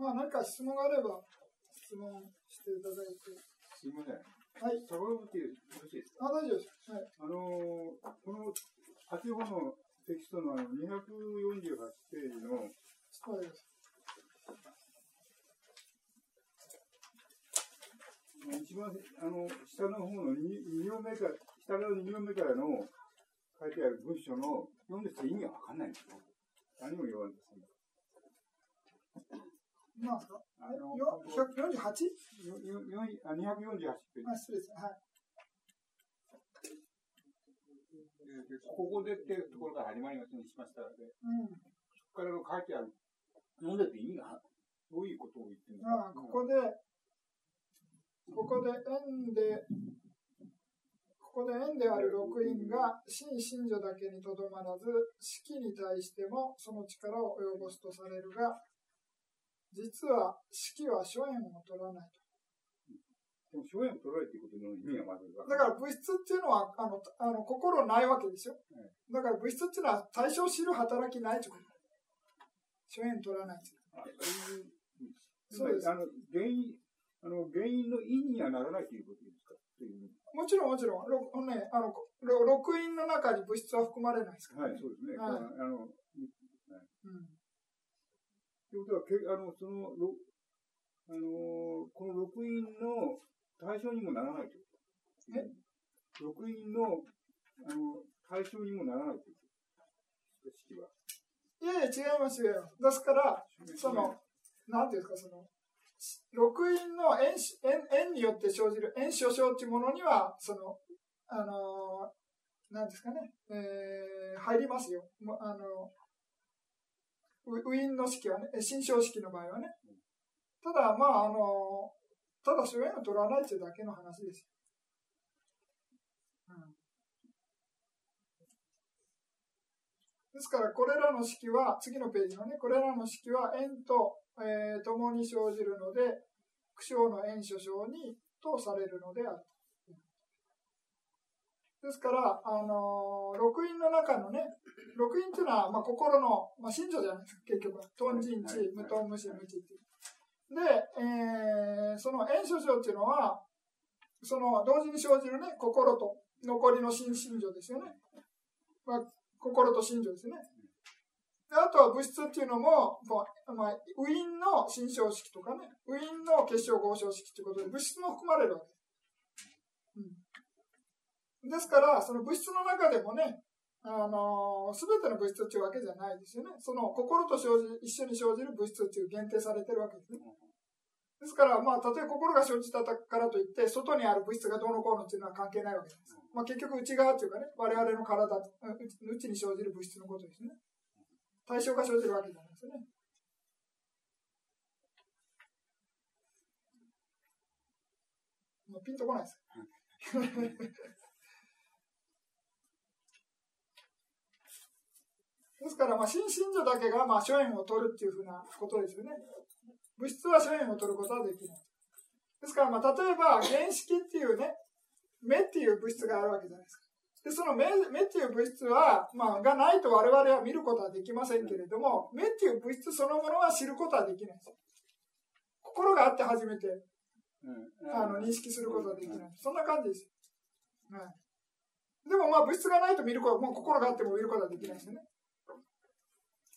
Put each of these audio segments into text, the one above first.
まあ、何か質問があれば、質問していただいて。すいません。はい。サバロってよろしいですか？あ、大丈夫です。はい。あのーこの8号のテキストのあの248ページのそうです。一番あの下の方の 2, 2行目から、下の2行目からの書いてある文章の読んでて意味がわかんないんですよ。何を言わんですか？あのよ 148? よよよんあ248ページ。あ、失礼です。はい。でここでっていうところから始まりますにしましたので、うん。そこからの書いてある、読んでて意味がどういうことを言ってるのか。あここで、ここで円で、ここで円である六因が真信女だけにとどまらず、式に対してもその力を及ぼすとされるが、実は式は諸縁を取らないと。でも、諸縁を取られていることの意味がまずわだから物質っていうのは、あの、あの心ないわけですよはい。だから物質っていうのは対象を知る働きないってこと。諸縁取らないってあそうですあの、原因、あの、原因の因にはならないということですか？という。もちろんもちろん、ろね、あの、ろ六因の中に物質は含まれないですから、はい、そうですね。はいあの、うん。ということは、けあの、その、ろあの、この六因の対象にもならないということ。え？六因の、あの、対象にもならないということ。式は。いやいや、違いますよ。ですから、その、なんていうんですか、その、六因の円し円円によって生じる円所生っていうものには、その、あのー、なんですかね、えー、入りますよ。もあの、ウィンの式はね、新章式の場合はね。ただ、まあ、あの、ただ所縁を取らないというだけの話です。うんですから、これらの式は、次のページのね、これらの式は円と、えー、共に生じるので、苦笑の円所生に、とされるのである。ですから、あのー六因の中のね、六因っていうのは、まあ、心の、まあ、信条じゃないですか、結局は。頓人知、無頓無視、無知っていう。で、えーその円所生っていうのは、その同時に生じるね、心と残りの心信条ですよね。まあ、心と信条ですね。であとは物質っていうのも、こうまあ、ウィンの心象式とかね、ウィンの結晶合唱式ということで、物質も含まれるわけです。うん、ですから、その物質の中でもね、あのすべての物質っていうわけじゃないですよね。その心と生じ一緒に生じる物質っていう限定されてるわけですね。ですから、まあ、たとえ心が生じたからといって、外にある物質がどうのこうのっていうのは関係ないわけです。まあ、結局、内側っていうかね、我々の体、う内に生じる物質のことですね。対象が生じるわけじゃないですよね。もうピンとこないです。ですから、まあ、新信者だけが、まあ、諸縁を取るっていうふうなことですよね。物質は諸縁を取ることはできない。ですから、まあ、例えば、原式っていうね、目っていう物質があるわけじゃないですか。で、その目目っていう物質は、まあ、がないと我々は見ることはできませんけれども、目っていう物質そのものは知ることはできないです。心があって初めて、あの、認識することはできない。そんな感じです。はい。でもまあ物質がないと見ること、もう心があっても見ることはできないですよね。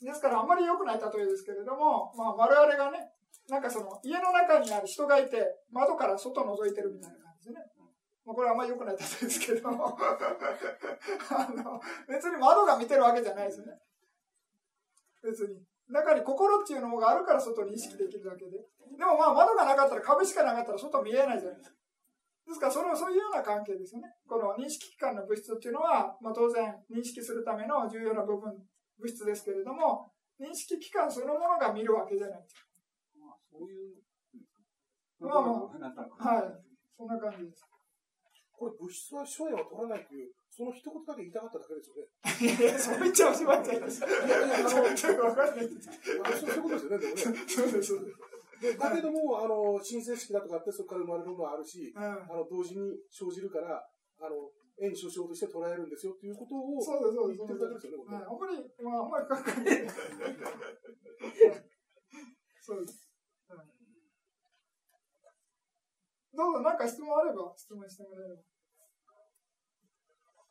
ですからあんまり良くない例えですけれども、まあ我々がね、なんかその家の中にある人がいて、窓から外覗いてるみたいな感じでね。まあこれはあんまり良くない例えですけども、あの、別に窓が見てるわけじゃないですよね。別に。中に心っていうのがあるから外に意識できるだけで。でもまあ窓がなかったら壁しかなかったら外見えないじゃないですか。ですからそのそういうような関係ですよね。この認識機関の物質っていうのは、まあ、当然認識するための重要な部分、物質ですけれども、認識機関そのものが見るわけじゃない。まあ、そういう。まあまあ、なんかはい。そんな感じです。これ物質は所縁を取らないという、その一言だけ言いたかっただけですよね。いやいや、そう言っちゃおしまいじゃないですか。いやいや、あの、ちょっとわかんないです。そういうことですよね、でもね。そうです、そうです。でだけども、あの、新生式だとかってそこから生まれるものはあるし、うん。あの、同時に生じるから、あの、円首相として捉えるんですよっていうことを言ってるだけですよね、これ。あんまり、まあ、あんまり考えない。そうです。うん、どうぞ、なんか質問あれば、質問してもらえれば。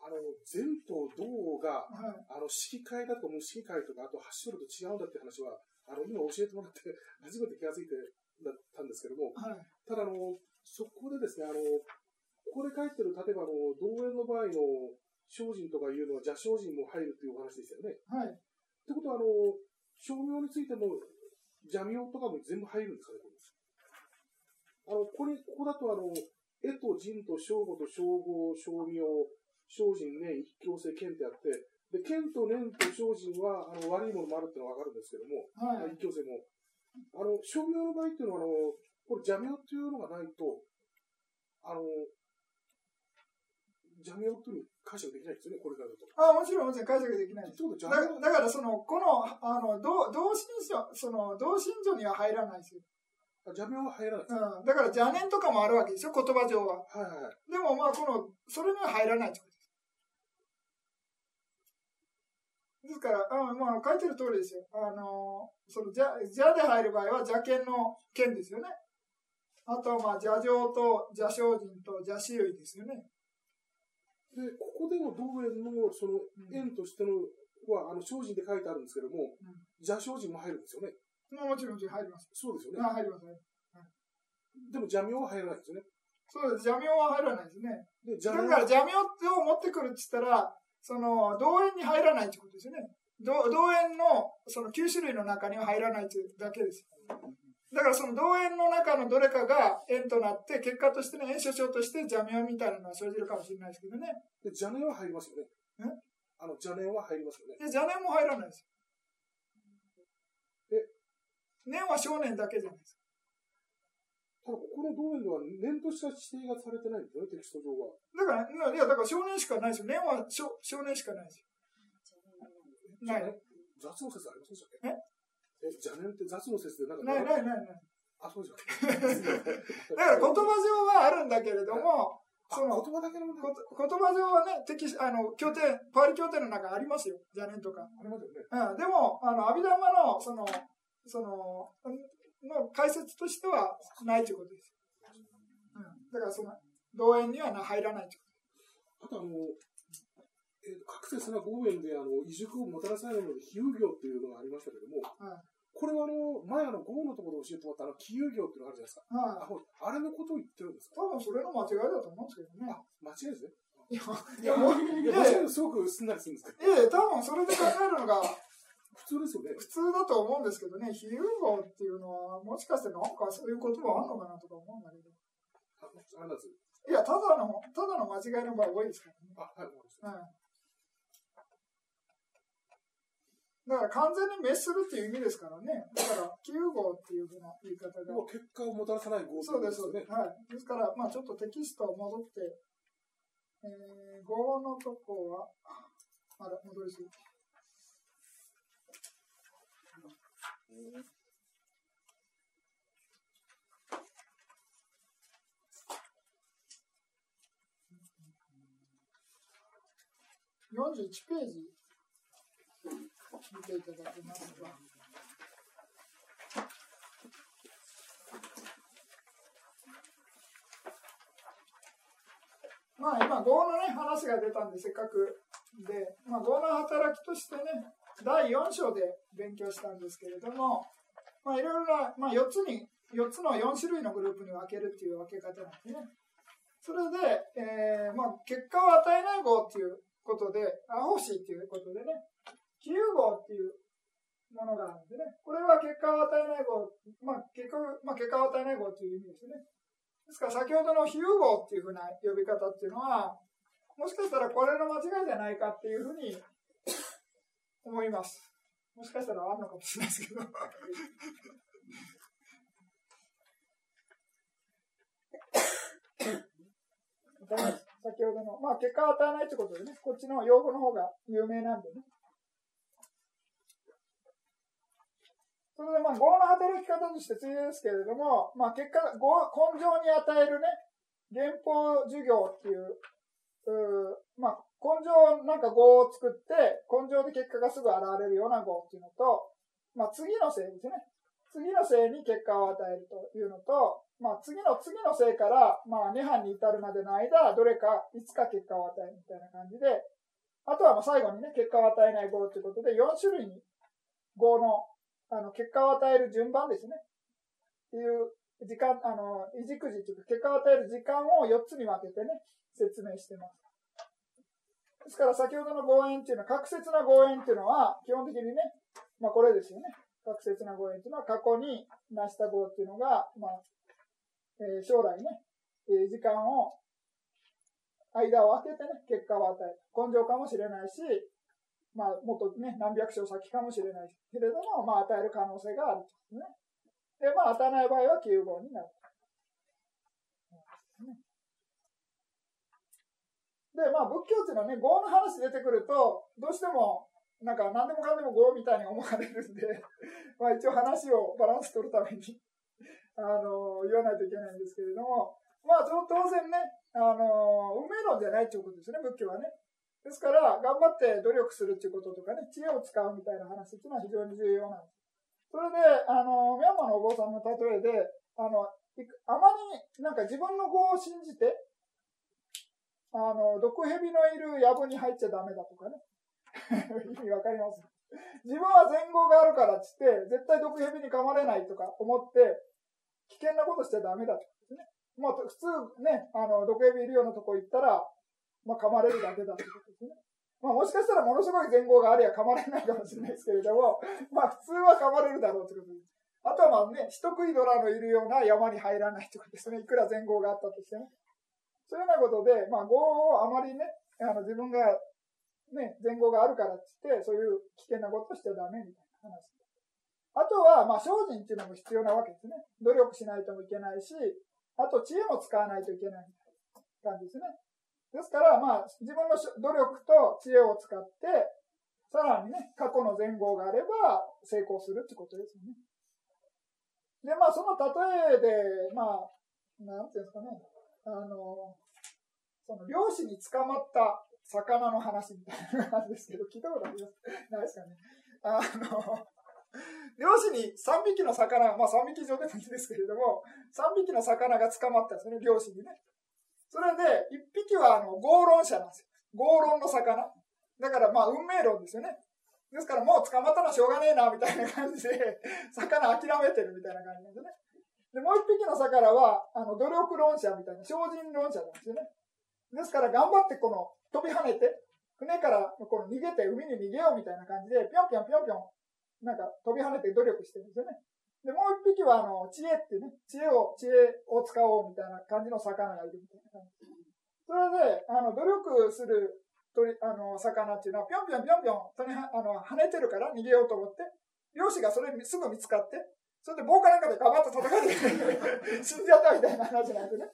あの、善と道が、はい、あの、指揮会だとか無指揮会とか、あと、走ると違うんだって話は、あの、今教えてもらって、初めて気が付いてだったんですけども、はい、ただ、あの、そこでですね、あの、ここで書いてる、例えば、あの、同園の場合の精進とかいうのは、邪精進も入るというお話でしたよね。はい。ってことは、あの、商名についても、邪名とかも全部入るんですかね、これあの、これ、ここだと、あの、絵と人と正語と称号、称名、精進、年、一強性、剣ってあって、で、剣と年と精進は、あの、悪いものもあるっていうのはわかるんですけども、はい。一強性も。あの、商名の場合っていうのは、あの、これ邪名っていうのがないと、あの、邪名っていうふうに解釈できないですよね、これからだと。あ、もちろん、もちろん解釈できないだだから、その、この、あの、同同心書、その、同心書には入らないですよ。あ邪名は入らない。うん。だから、邪念とかもあるわけですよ、言葉上は。はいはいはい。でも、まあ、この、それには入らないってことです。ですから、うん、まあ、書いてる通りですよ。あの、その、邪、邪で入る場合は邪剣の剣ですよね。あとは、まあ、邪情と邪精進と邪死類ですよね。で、ここでの道園の、その、縁としての、は、あの、精進って書いてあるんですけども、うん邪精進も入るんですよね。まあ、もちろん、もちろん入ります。そうですよね。あ、入ります、入ります。でも邪名は入らないんですよね。そうです。邪名は入らないですね。で、だ邪名から邪名を持ってくるって言ったら、その、同園に入らないってことですよね。同同園の、その9種類の中には入らないというだけです。だからその同園の中のどれかが縁となって、結果としての縁所長として邪名みたいなのは生じるかもしれないですけどね。で邪念は入りますよね。え？あの、邪念は入りますよね。で邪念も入らないです。え？念は少年だけじゃないですただ、ここの道園では念とした指定がされてないんですよね、テキスト上は。か。だから、いや、だから少年しかないですよ。念は少少年しかないですよ。ない。雑の説ありませんでしたっけ？え？え、邪念って雑の説でなんか、ない、ない、ない、ない。あ、そうでしたっけだから言葉上はあるんだけれども、あその言葉だけの言葉上はね、敵あの、協定、パーリ協定の中ありますよ。邪念とか。ありますよね。うん、でも、あの、阿弥陀様の、その、その、の解説としてはないということです。うん。だからその、同園にはな入らないというあとあの、えー、各説な豪園であの、移熟をもたらさないので、比喩業っていうのがありましたけども、はいこれはあの、前あの、豪のところで教えてもらったあの、比喩業っていうのがあるじゃないですか。はい。あ、れのことを言ってるんですか？多分それの間違いだと思うんですけどね。あ、間違いですね。いや、いや、もう、いや、間違いすごくすんなりするんですけど、いや多分それで考えるのが普通ですよね。普通だと思うんですけどね、比喩語っていうのは、もしかしてなんかそういう言葉あんのかなとか思うんだけど。あ、あれなんです？いや、ただの、ただの間違いの場合多いですからね。あ、はい、わかりました。うん。だから完全に滅するっていう意味ですからね。だから、九号っていうふうな言い方が。要は結果をもたらさない豪そうです、そうねで。す。はい。ですから、まあちょっとテキストを戻って、えー、語のとこは、あら、戻りすぎ。41ページ見ていただけますか。まあ今、業のね、話が出たんで、せっかく。で、まあ、業の働きとしてね、第4章で勉強したんですけれども、まあ、いろいろな、まあ、4つに、4つの4種類のグループに分けるっていう分け方なんですね。それで、えーまあ、結果を与えない業っていうことで、アホシっていうことでね、比喩業っていうものがあるんでね、これは結果を与えない業、まあ、結果、まあ、結果を与えない業っていう意味ですね。ですから先ほどの比喩号っていうふうな呼び方っていうのは、もしかしたらこれの間違いじゃないかっていうふうに思います。もしかしたらあるのかもしれないですけど。先ほどの、まあ結果を与えないってことでね、こっちの用語の方が有名なんでね。それでまあ、業の働き方としてついでですけれども、まあ結果、業根性に与えるね、原法授業っていう、うーまあ、根性、なんか業を作って、根性で結果がすぐ現れるような業っていうのと、まあ次のせいですね。次のせいに結果を与えるというのと、まあ、次の次の世から、まあ、涅槃に至るまでの間、どれかいつか結果を与えるみたいな感じで、あとはまあ最後にね、結果を与えない業ということで、4種類に業のあの結果を与える順番ですね。っていう時間、あの、いじくじというか、結果を与える時間を4つに分けてね、説明してます。ですから先ほどの望遠っていうのは、確説な望遠っていうのは、基本的にね、まあこれですよね。確説な望遠っていうのは、過去に成した号っていうのが、まあ、えー、将来ね、えー、時間を、間を空けてね、結果を与える。根性かもしれないし、まあ、もっとね、何百章先かもしれないけれども、まあ、与える可能性があるとね。で、まあ、与えない場合は9号になる。で、まあ、仏教っていうのはね、業の話出てくると、どうしても、なんか何でもかんでも業みたいに思われるんで、まあ一応話をバランス取るために あの、言わないといけないんですけれども、まあ当然ね、あの、運命論じゃないということですね、仏教はね。ですから、頑張って努力するっていうこととかね、知恵を使うみたいな話っていうのは非常に重要なんです。それで、あの、ミャンマーのお坊さんの例えで、あの、あまりなんか自分の語を信じて、あの、毒蛇のいる藪に入っちゃダメだとかね。意味わかります？自分は前後があるからっつって、絶対毒蛇に噛まれないとか思って、危険なことしちゃダメだとかですね。まあ、普通ね、あの、毒蛇いるようなとこ行ったら、まあ、噛まれるだけだってことですね。まあ、もしかしたらものすごい前後がありゃ噛まれないかもしれないですけれども、まあ、普通は噛まれるだろうってことです。あとはまあね、人食いドラのいるような山に入らないってことですね。いくら前後があったとしても。そういうようなことで、まあ、業をあまりね、あの自分が、ね、前後があるからって言って、そういう危険なことしちゃダメみたいな話。あとは、まあ、精進っていうのも必要なわけですね。努力しないともいけないし、あと知恵も使わないといけないみたいな感じですね。ですから、まあ、自分の努力と知恵を使って、さらにね、過去の前後があれば成功するってことですよね。で、まあ、その例えで、まあ、なんていうんですかね、あの、その漁師に捕まった魚の話みたいな感じですけど、聞いたことあります？ないですかね。あの、漁師に3匹の魚、まあ3匹以上でもいいですけれども、3匹の魚が捕まったんですね、漁師にね。それで、1匹はあの合論者なんですよ。合論の魚。だからまあ運命論ですよね。ですからもう捕まったのはしょうがねえな、みたいな感じで、魚諦めてるみたいな感じなんですね。で、もう1匹の魚は、あの、努力論者みたいな、精進論者なんですよね。ですから頑張ってこの飛び跳ねて、船からこの逃げて海に逃げようみたいな感じで、ぴょんぴょんぴょんぴょんなんか飛び跳ねて努力してるんですよね。で、もう一匹は、あの、知恵ってね、知恵を、知恵を使おうみたいな感じの魚がいるみたいな感じ。それで、あの、努力する鳥、あの、魚っていうのは、ぴょんぴょんぴょんぴょん、とにあの、跳ねてるから逃げようと思って、漁師がそれすぐ見つかって、それで棒かなんかでガバッと叩かれて 死んじゃったみたいな話なんですね。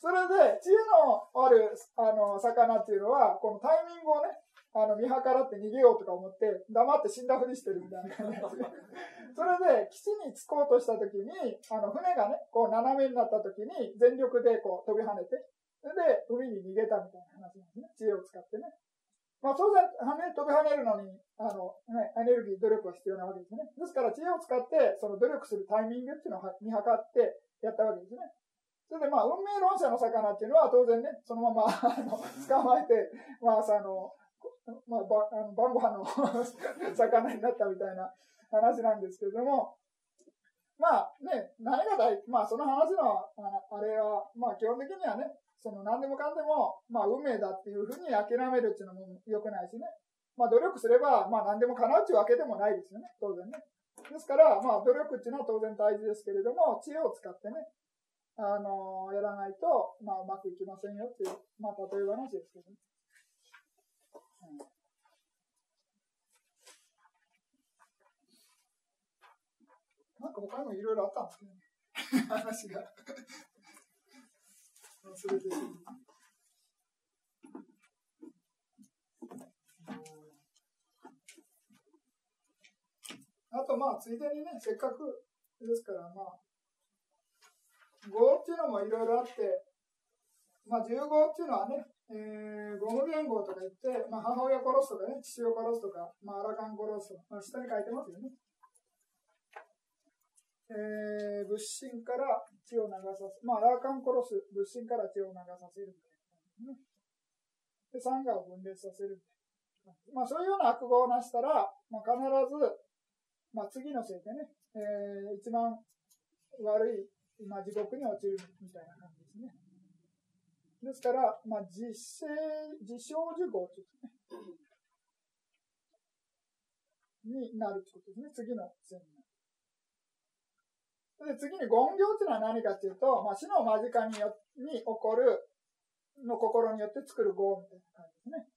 それで、知恵のある、あの、魚っていうのは、このタイミングをね、あの、見計らって逃げようとか思って、黙って死んだふりしてるみたいな感じで。それで、基地に着こうとした時に、あの、船がね、こう斜めになった時に、全力でこう飛び跳ねて、それで海に逃げたみたいな話なんですね。知恵を使ってね。まあ当然、ね、飛び跳ねるのに、あの、ね、エネルギー、努力は必要なわけですね。ですから知恵を使って、その努力するタイミングっていうのを見計ってやったわけですね。それでまあ、運命論者の魚っていうのは当然ね、そのまま、あの、捕まえて、まあ、あの、まあ、ばあの晩ご飯の 魚になったみたいな話なんですけれども、まあね、何が大、まあその話のあれは、まあ基本的にはね、その何でもかんでも、まあ運命だっていうふうに諦めるっていうのも良くないしね。まあ努力すれば、まあ何でも叶うっていうわけでもないですよね、当然ね。ですから、まあ努力っていうのは当然大事ですけれども、知恵を使ってね、あのー、やらないと、まあうまくいきませんよっていう、まあ例え話ですけどね。なんか他にもいろいろあったんですけどね。話が。忘れてる。あとまあ、ついでにね、せっかくですから、まあ、語っていうのもいろいろあって、まあ、15っていうのはね、えー、ゴム言語とか言って、まあ、母親殺すとかね、父を殺すとか、まあ、アラカン殺すとか、まあ、下に書いてますよね。えー、仏物心から血を流させ、まあ、ラーカン殺す物心から血を流させるみたいな、ね。で、サンガを分裂させるみたいな。まあ、そういうような悪語をなしたら、まあ、必ず、まあ、次のせいでね、えー、一番悪い、まあ、地獄に落ちるみたいな感じですね。ですから、まあ、実生、自傷受語というね、になるということですね。次の線に。で、次に言行というのは何かというと、まあ、死の間近によに起こるの心によって作る業みたいな感じですね。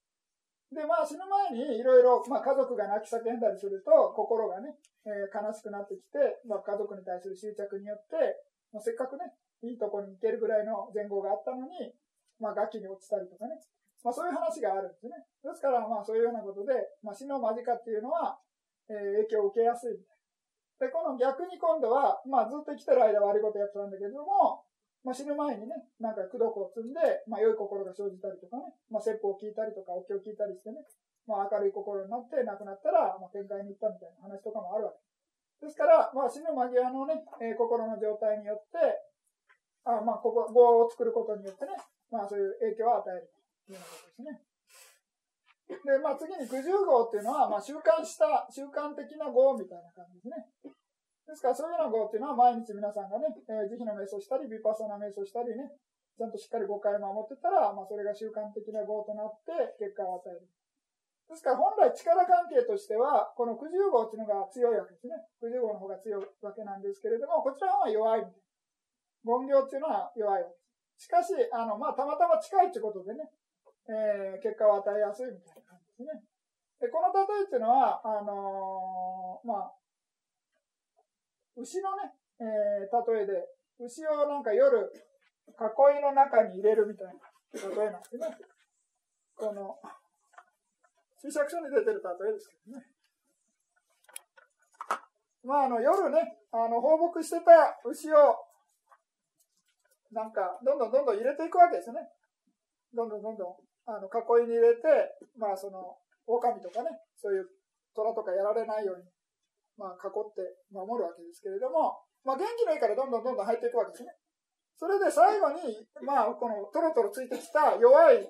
で、まあ死ぬ前にいろいろ、まあ家族が泣き叫んだりすると、心がね、えー、悲しくなってきて、まあ家族に対する執着によって、まあ、せっかくね、いいとこに行けるぐらいの前後があったのに、まあガキに落ちたりとかね、まあそういう話があるんですね。ですからまあそういうようなことで、まあ死の間近っていうのは、えー、影響を受けやすいみたいで、この逆に今度は、まあずっと生きてる間悪いことやってたんだけども、まあ死ぬ前にね、なんか苦毒を積んで、まあ良い心が生じたりとかね、まあ説法を聞いたりとか、お経を聞いたりしてね、まあ明るい心になって亡くなったら、まあ天界に行ったみたいな話とかもあるわけです。ですから、まあ死ぬ間際のね、えー、心の状態によって、あまあここ、業を作ることによってね、まあそういう影響を与えるというようなことですね。で、まあ次に九十号っていうのは、まあ習慣した、習慣的な号みたいな感じですね。ですからそういうような号っていうのは毎日皆さんがね、えー、慈悲の瞑想したり、ビパサナ瞑想したりね、ちゃんとしっかり誤解を守ってたら、まあそれが習慣的な号となって結果を与える。ですから本来力関係としては、この九十号っていうのが強いわけですね。九十号の方が強いわけなんですけれども、こちらは弱い。言行っていうのは弱いわけです。しかし、あの、まあたまたま近いってことでね、えー、結果を与えやすいみたいな感じですね。で、この例えっていうのは、あのー、まあ、牛のね、えー、例えで、牛をなんか夜、囲いの中に入れるみたいな例えなんですね。この、注釈書に出てる例えですけどね。まあ、あの、夜ね、あの、放牧してた牛を、なんか、どんどんどんどん入れていくわけですね。どんどんどんどんあの、囲いに入れて、まあその、狼とかね、そういう虎とかやられないように、まあ囲って守るわけですけれども、まあ元気のいいからどんどんどんどん入っていくわけですね。それで最後に、まあこのトロトロついてきた弱い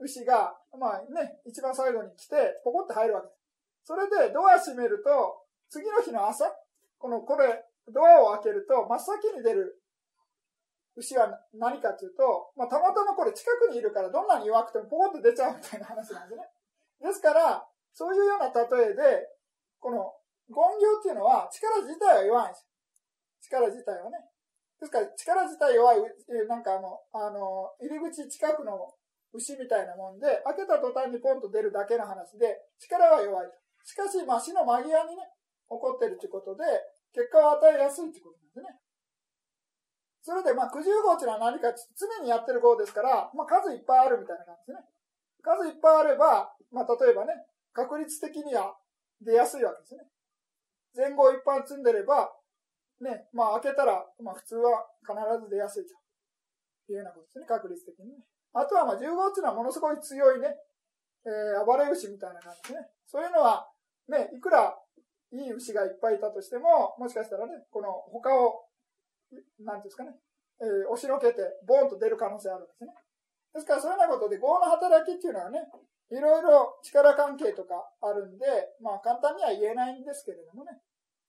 牛が、まあね、一番最後に来て、ポコって入るわけです。それでドア閉めると、次の日の朝、この、これ、ドアを開けると、真っ先に出る牛は何かというと、まあ、たまたまこれ近くにいるからどんなに弱くてもポコッと出ちゃうみたいな話なんですね。ですから、そういうような例えで、この言行っていうのは力自体は弱いんですよ。力自体はね。ですから力自体弱い、なんかあの、あの、入り口近くの牛みたいなもんで、開けた途端にポンと出るだけの話で、力は弱いと。しかし、まあ死の間際にね、起こってるということで、結果を与えやすいということなんですね。それで、まあ、九十号っていうのは何か常にやってる号ですから、まあ、数いっぱいあるみたいな感じですね。数いっぱいあれば、まあ、例えばね、確率的には出やすいわけですね。前後一般積んでれば、ね、まあ、開けたら、まあ、普通は必ず出やすいというようなことですね、確率的にね。あとは、まあ、10号っていうのはものすごい強いね、えー、暴れ牛みたいな感じですね。そういうのは、ね、いくらいい牛がいっぱいいたとしても、もしかしたらね、この他をなんですかね、えー、押しのけて、ボーンと出る可能性あるんですね。ですから、そういうようなことで、業の働きっていうのはね、いろいろ力関係とかあるんで、まあ、簡単には言えないんですけれどもね。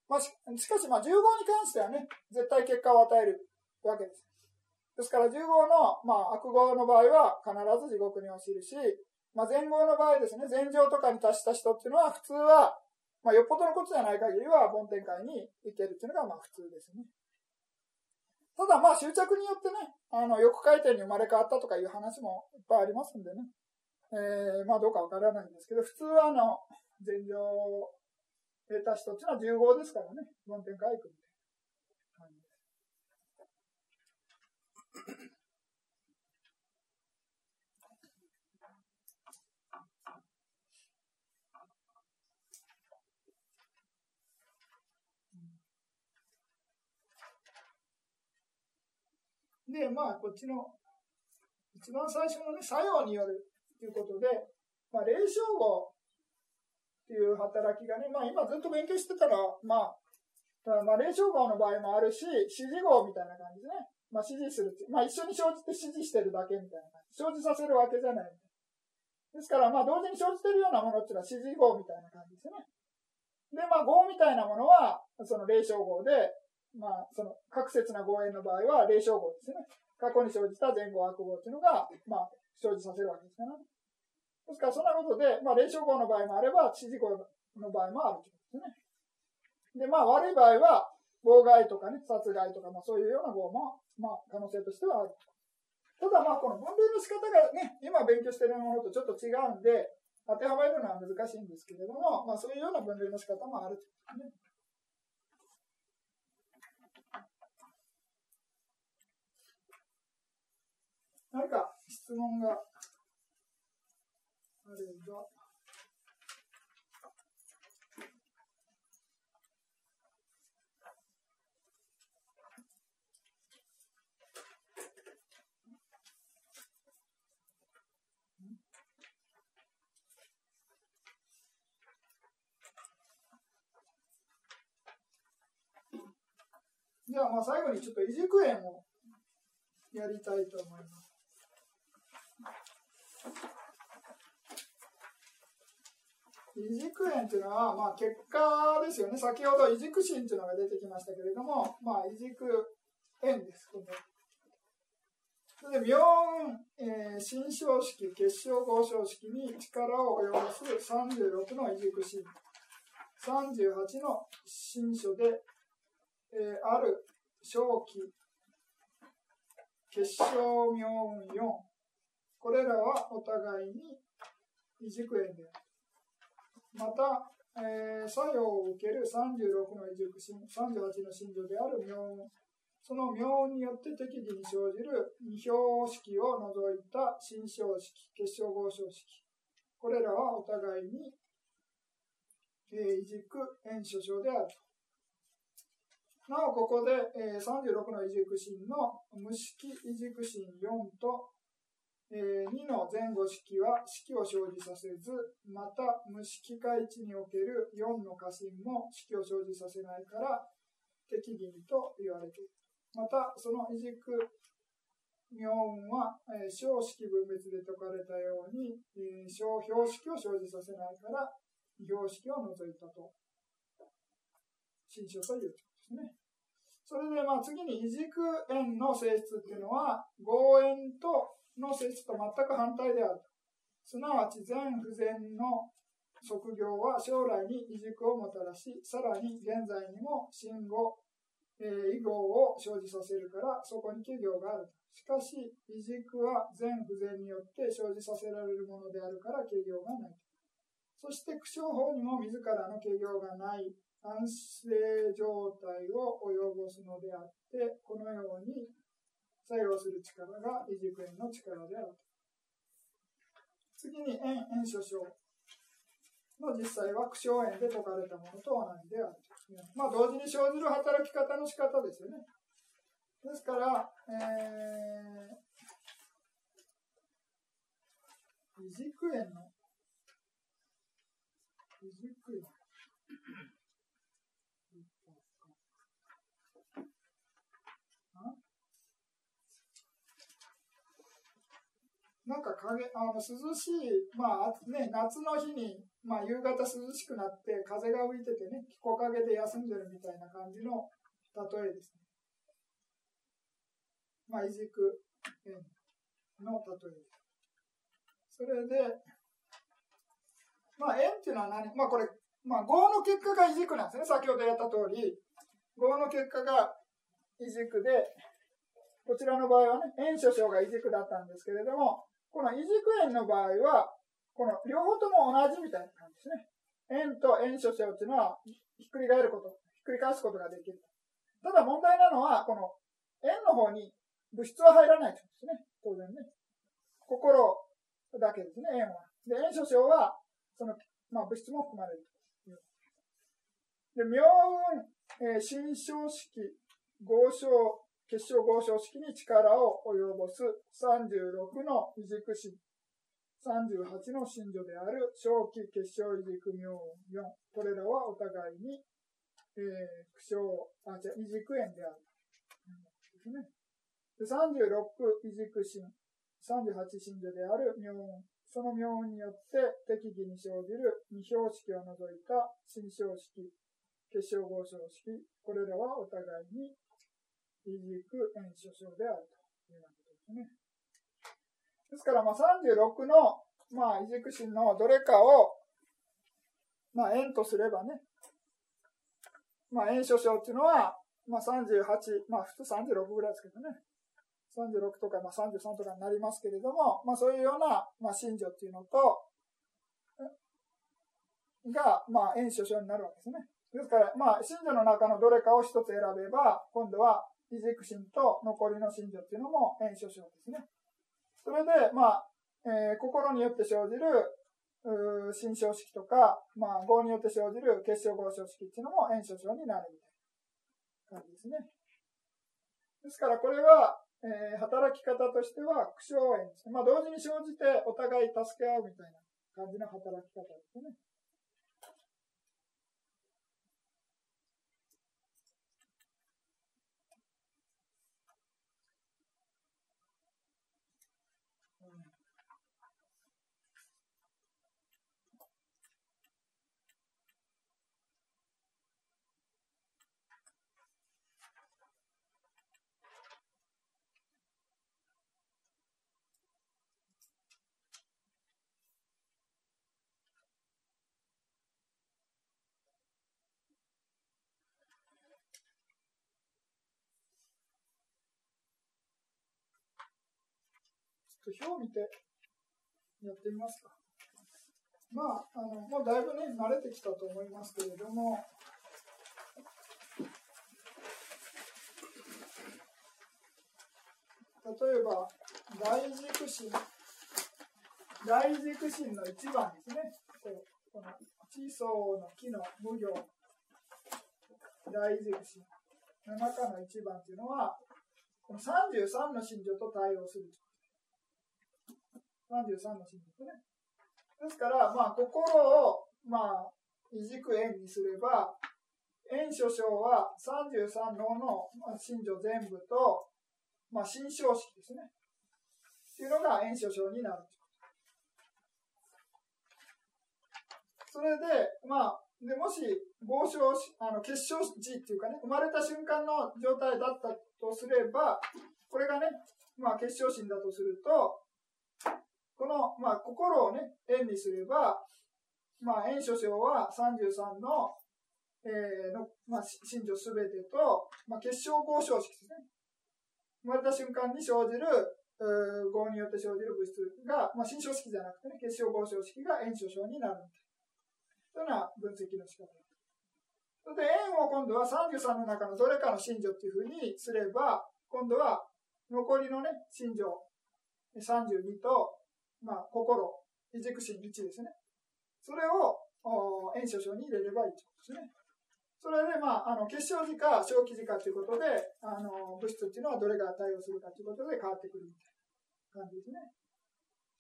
まあ、ししかし、まあ、15に関してはね、絶対結果を与えるわけです。ですから、15の、まあ、悪業の場合は必ず地獄に落ちるし、まあ、前後の場合ですね、前情とかに達した人っていうのは、普通は、まあ、よっぽどのことじゃない限りは、梵天界に行けるっていうのが、まあ、普通ですね。ただまあ執着によってね、あの、横回転に生まれ変わったとかいう話もいっぱいありますんでね。えー、まあどうかわからないんですけど、普通はあの、前情を得た人っていうのは15ですからね、梵天回復みたいな感じです。で、まあ、こっちの、一番最初のね、作用によるということで、まあ、霊障語っていう働きがね、まあ、今ずっと勉強してたら、まあ、だまあ、霊障号の場合もあるし、指示号みたいな感じでね。まあ、指示する。まあ、一緒に生じて指示してるだけみたいな感じ。生じさせるわけじゃない。ですから、まあ、同時に生じてるようなものっていうのは指示号みたいな感じですね。で、まあ、号みたいなものは、その霊障号で、まあ、その、確説な号縁の場合は霊障号ですね。過去に生じた前後悪号っていうのが、まあ、生じさせるわけですから、ね。ですから、そんなことで、まあ、霊障号の場合もあれば、指示号の場合もあるということですね。で、まあ、悪い場合は、妨害とかね、殺害とか、まあ、そういうような号も、まあ、可能性としてはある。ただまあこの分類の仕方がね、今勉強しているものとちょっと違うんで、当てはまるのは難しいんですけれども、まあそういうような分類の仕方もあるというね。何か質問があれば。じゃあ、まあ最後にちょっと移軸園をやりたいと思います。移軸園っていうのは、まあ、結果ですよね。先ほど移軸心っていうのが出てきましたけれども、まあ、移軸園です。それで、妙運、えー、新章式、結晶合章式に力を及ぼす36の移軸心、38の新書で、えー、ある正気、結晶妙運4、これらはお互いに異軸縁である。また、えー、作用を受ける36の異軸心、38の心情である妙運、その妙運によって適宜に生じる二表式を除いた新章式、結晶合章式、これらはお互いに、えー、異軸縁所掌であると。なお、ここで、えー、36の異軸心の無式異軸心4と、えー、2の前後式は式を生じさせず、また無式回置における4の過信も式を生じさせないから適宜と言われている。また、その異軸妙音は、えー、小式分別で説かれたように、えー、小標式を生じさせないから、標式を除いたと、新書ということですね。それでまあ次に異軸円の性質っていうのは合円との性質と全く反対である。すなわち全不全の職業は将来に異軸をもたらし、さらに現在にも信号、えー、異号を生じさせるからそこに企業がある。しかし、異軸は全不全によって生じさせられるものであるから企業がない。そして苦笑法にも自らの企業がない安静状態を及ぼすのであって、このように作用する力が異軸円の力である。次に円、円所掌の実際は苦笑円で解かれたものと同じである。まあ、同時に生じる働き方の仕方ですよね。ですから、えー、異軸円の異軸円なんか影あの涼しい、まあね、夏の日に、まあ、夕方涼しくなって風が吹いててね、木陰で休んでるみたいな感じの例えですね。まあ、いじくの例えです。それで、まあ、円っていうのは何？まあ、これ、まあ、合の結果がいじくなんですね。先ほどやった通り、合の結果がいじくで、こちらの場合はね、円所掌がいじくだったんですけれども、この異軸円の場合は、この両方とも同じみたいな感じですね。円と円所掌っていうのは、ひっくり返ること、ひっくり返すことができる。ただ問題なのは、この円の方に物質は入らないとですね。当然ね。心だけですね、円は。で、円所掌は、その、まあ、物質も含まれる。で、妙運、えー、心象式、合唱、結晶合唱式に力を及ぼす36の異軸心、38の信女である正気結晶異軸妙4、これらはお互いに、えー、苦笑、あ、じゃ異軸縁である。ですね。で36、異軸心。38信者である妙音。その妙音によって適宜に生じる二標式を除いた新標式、結晶合唱式、これらはお互いに異軸円所象であるというようなことですね。ですから、まあ、36の、まあ、異軸心のどれかを、まあ、円とすればね、まあ、円所象っていうのは、まあ、38、まあ、普通36ぐらいですけどね。36とか、まあ、33とかになりますけれども、まあ、そういうような、まあ、信条っていうのと、が、まあ、円所象になるわけですね。ですから、まあ、信条の中のどれかを一つ選べば、今度は、異軸心と残りの信条っていうのも円所象ですね。それで、まあ、えー、心によって生じる、心象式とか、まあ、合によって生じる結晶合唱式っていうのも円所象になるみたいな感じですね。ですから、これは、えー、働き方としては、苦笑縁ですね。まあ、同時に生じてお互い助け合うみたいな感じの働き方ですね。表を見てやってみますか。まあ、あのもうだいぶね、慣れてきたと思いますけれども、例えば、大軸心、大軸心の1番ですね。この地層の木の無行、大軸心の中の1番というのは、この33の信条と対応する。33の真ですね。ですから、まあ、心を、まあ、異軸円にすれば、円所象は33のの、まあ、真女全部と、まあ、新象式ですね。っていうのが円所象になる。それで、まあ、でもし合唱あの結晶時っていうかね、生まれた瞬間の状態だったとすれば、これがね、まあ、結晶心だとすると、この、まあ、心をね、円にすれば、まあ、円所象は33の、えー、の、まあ、真女すべてと、まあ、結晶合唱式ですね。生まれた瞬間に生じる、合によって生じる物質が、まあ、新象式じゃなくてね、結晶合唱式が円所象になるというような分析の仕方それで円を今度は33の中のどれかの真女っていうふうにすれば、今度は残りのね、真女32とまあ、心、異軸心1ですね。それを炎症症に入れればいいということですね。それで、まあ、あの結晶時か小気時かということで、あの物質っていうのはどれが対応するかということで変わってくるみたいな感じですね。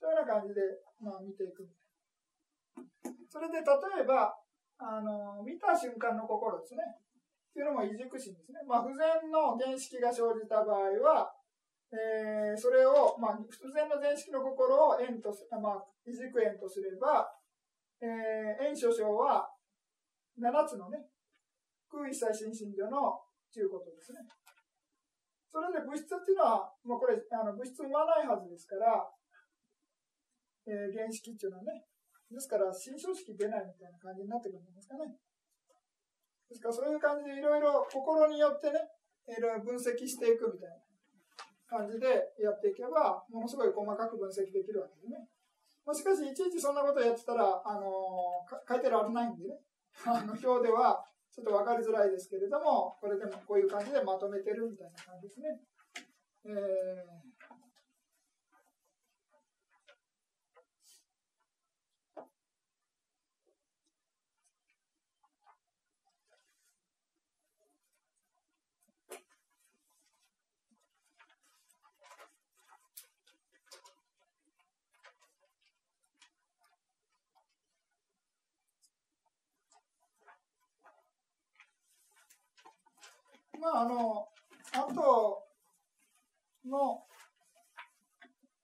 そういうような感じで、まあ、見ていくみたいな。それで、例えば、あの見た瞬間の心ですね。っていうのも異軸心ですね。まあ、不全の原式が生じた場合は、えー、それを、まあ、普然の前式の心を円とす、まあ、異軸円とすれば、えー、円所象は7つのね、空一切心身上のということですね。それで物質っていうのは、もうこれ、あの物質生まないはずですから、えー、原式っていうのはね、ですから、新象式出ないみたいな感じになってくるんですかね。ですから、そういう感じでいろいろ心によってね、いろいろ分析していくみたいな。感じでやっていけば、ものすごい細かく分析できるわけでね。ま、しかし、いちいちそんなことやってたら、あの、書いてられないんでね、あの表ではちょっと分かりづらいですけれども、これでもこういう感じでまとめてるみたいな感じですね。えーあ、あの、あとの、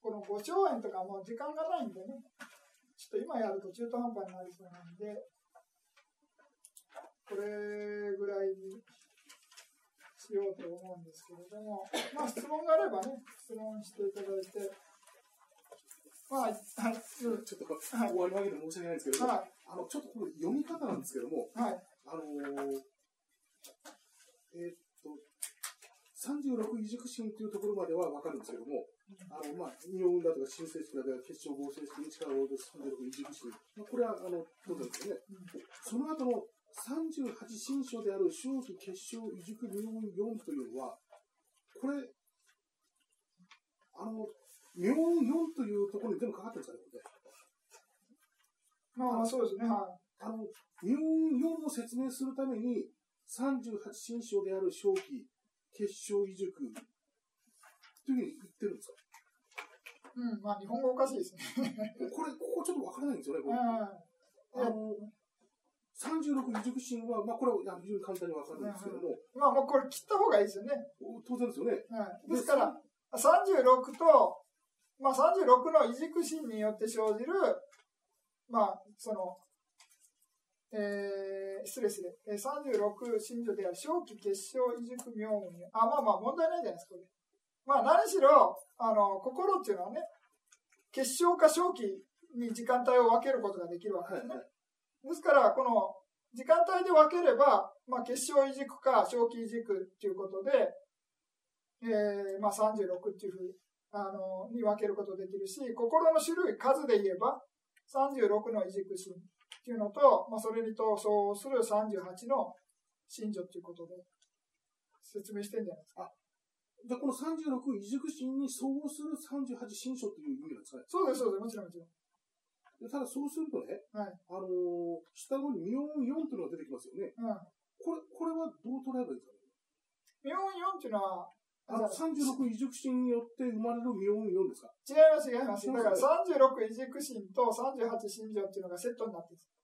この5兆円とかもう時間がないんでね、ちょっと今やると中途半端になりそうなんで、これぐらいにしようと思うんですけれども、まあ質問があればね、質問していただいて、まあ、はい、ちょっと終わりわけで申し訳ないんですけども、はい、あの、ちょっとこれ読み方なんですけども、はい、あのーえーっと、36異熟心というところまでは分かるんですけども、あの、まあ、日本だとか新生式だとか結晶合成式に力を及ぼす36異熟心。まあ、これは、あの、当然ですよね。その後の38新書である正気結晶異熟妙音4というのは、これ、あの、妙音4というところに全部かかってるんですかね、これね。まあまあそうですね、はい。あの、妙音4を説明するために、38新章である正気、結晶異熟、というふうに言ってるんですか？うん、まあ日本語おかしいですね。これ、ここちょっとわからないんですよね、これ。うんあの、36異熟心は、まあこれは非常に簡単にわかるんですけども、まあもうこれ切った方がいいですよね。当然ですよね。はい、ですから、36と、まあ36の異軸心によって生じる、まあその、えー、失礼失礼、えー、36真珠である正気結晶異軸妙音に、あ、まあまあ問題ないじゃないですか、これ。まあ何しろ、あの、心っていうのはね、結晶か正気に時間帯を分けることができるわけですね。はいはいですから、この時間帯で分ければ、まあ、結晶異軸か正気異軸っていうことで、えーまあ、36っていうふうあのに分けることできるし、心の種類、数で言えば、36の異軸心っていうのと、まあ、それにと相応する38の信女っていうことで説明してんじゃないですか。じゃあこの36異熟心に相応する38新書という意味なんですかね？そうです、そうです、もちろんもちろん。でただそうするとね、はいあのー下の妙音4というのが出てきますよね。うん。これ、これはどう捉えればいいですかね？妙音4っていうのは、あの36異熟心によって生まれる妙音4ですか？違います、違います。だから36異軸心と38信条っていうのがセットになってるんです。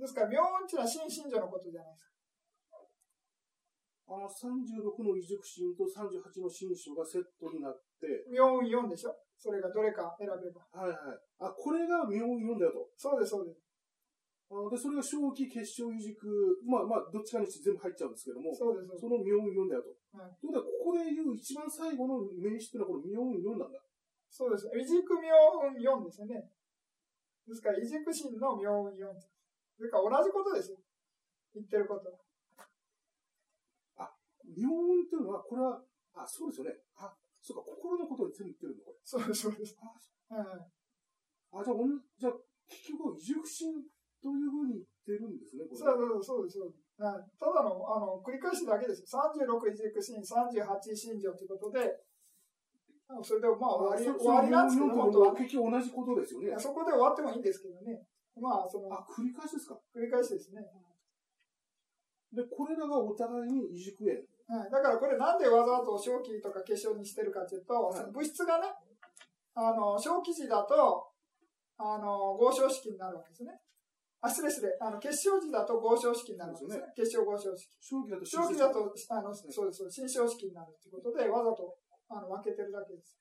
ですから、妙音っていうのは新信条のことじゃないですか。あの36の異熟心と38の新書がセットになって、妙音4でしょ？それがどれか選べば。はいはい。あ、これが妙音4だよと。そうです、そうです。あので、それが正気、結晶、異軸、まあまあ、どっちかにして全部入っちゃうんですけども、そうです、その妙音4だよと。はいということは、ここで言う一番最後の名詞っていうのはこの妙音4なんだ。そうです。異軸妙音4ですよね。ですから、異軸心の妙音4。それから同じことですよ。言ってること。妙音っていうのは、これは、あ、そうですよね。あ、そうか、心のことに全部言ってるんだ、これ。そうです、そうです。はい。あ、じゃあ、おんじゃあ、結局、異熟心というふうに言ってるんですね、これ。そうそうそうです、そうです。はい。ただの、あの、繰り返しだけですよ。36異軸心、38信条ということで、あそれでまあ終わり、そ終わりなんですけど。結局同じことですよね。そこで終わってもいいんですけどね。まあ、その、あ、繰り返しですか？繰り返しですね。で、これらがお互いに異熟縁。はい、だからこれなんでわざと正気とか結晶にしてるかというと、はいその物質がね、あの、正気時だと、あの、合唱式になるわけですね。あ、失礼失礼。あの、結晶時だと合唱式になるわけですね。結晶合唱式。正気だと正気だと、あの、そうです、そうです新正式になるということで、わざと、あの、分けてるだけです。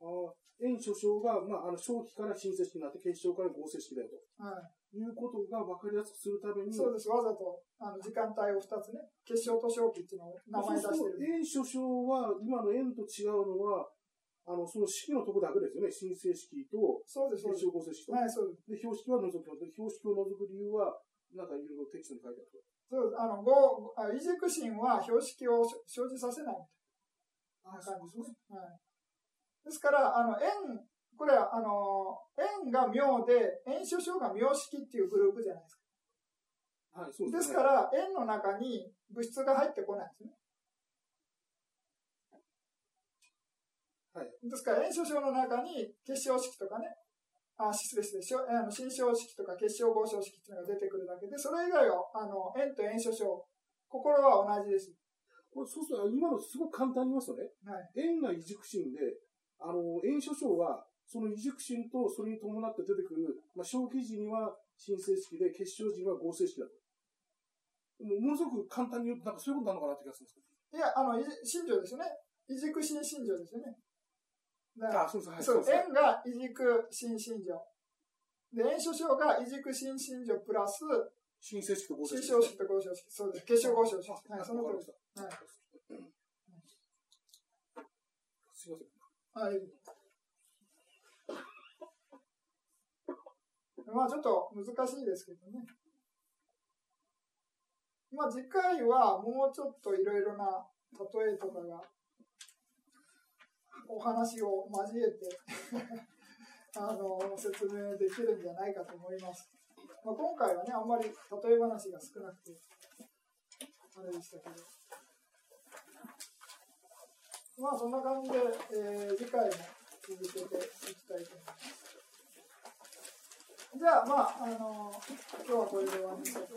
あ円所掌が、まあ、あの、正気から新正式になって、結晶から合成式だよと。はい。いうことが分かりやすくするために、そうです、わざと、あの、時間帯を2つね、結晶と正気っていうのを名前出してる。円所掌は、今の円と違うのは、あの、その式のとこだけですよね。新正式と、そうです、合成式と。はい、そうです。で、標識は除きます。で、標識を除く理由は、なんかいろいろテキストに書いてあるそうです。あの、ごあ異軸心は標識を生じさせない。あ感じですね。はい。ですから、あの、円、これは、あの、円が妙で、円所掌が妙式っていうグループじゃないですか。はい、そうでですすね。から、円の中に物質が入ってこないんですね。はい。ですから、円所掌の中に結晶式とかね、あ、失礼失礼、しょあの新象式とか結晶合唱式っていうのが出てくるだけで、それ以外は、あの、円と円所掌、心は同じです。これそうすると、今のすごく簡単に言いますとね、はい。円が異軸心で、あの、円所掌は、その異軸心とそれに伴って出てくる、まあ、小記時には新正式で、結晶時には合成式だと。もうものすごく簡単に言うと、なんかそういうことなのかなって気がするんですけいや、あの、い信条ですよね。異軸新信条ですよね。だかど。らあ、そうです、はい。そう、です円が異軸新信条。で、円所章が異軸新信条プラス、新正式と合成新小式と合唱式。そうです。結晶合唱式。はい、その通りです。す。はい。すいません。はい。まあちょっと難しいですけどね。まあ次回はもうちょっといろいろな例えとかがお話を交えて あの説明できるんじゃないかと思います。まあ、今回はね、あんまり例え話が少なくて、あれでしたけど。まあそんな感じで、えー次回も続けていきたいと思います。じゃあ、まあ、あの今日はこれで終わりにしたいと思います。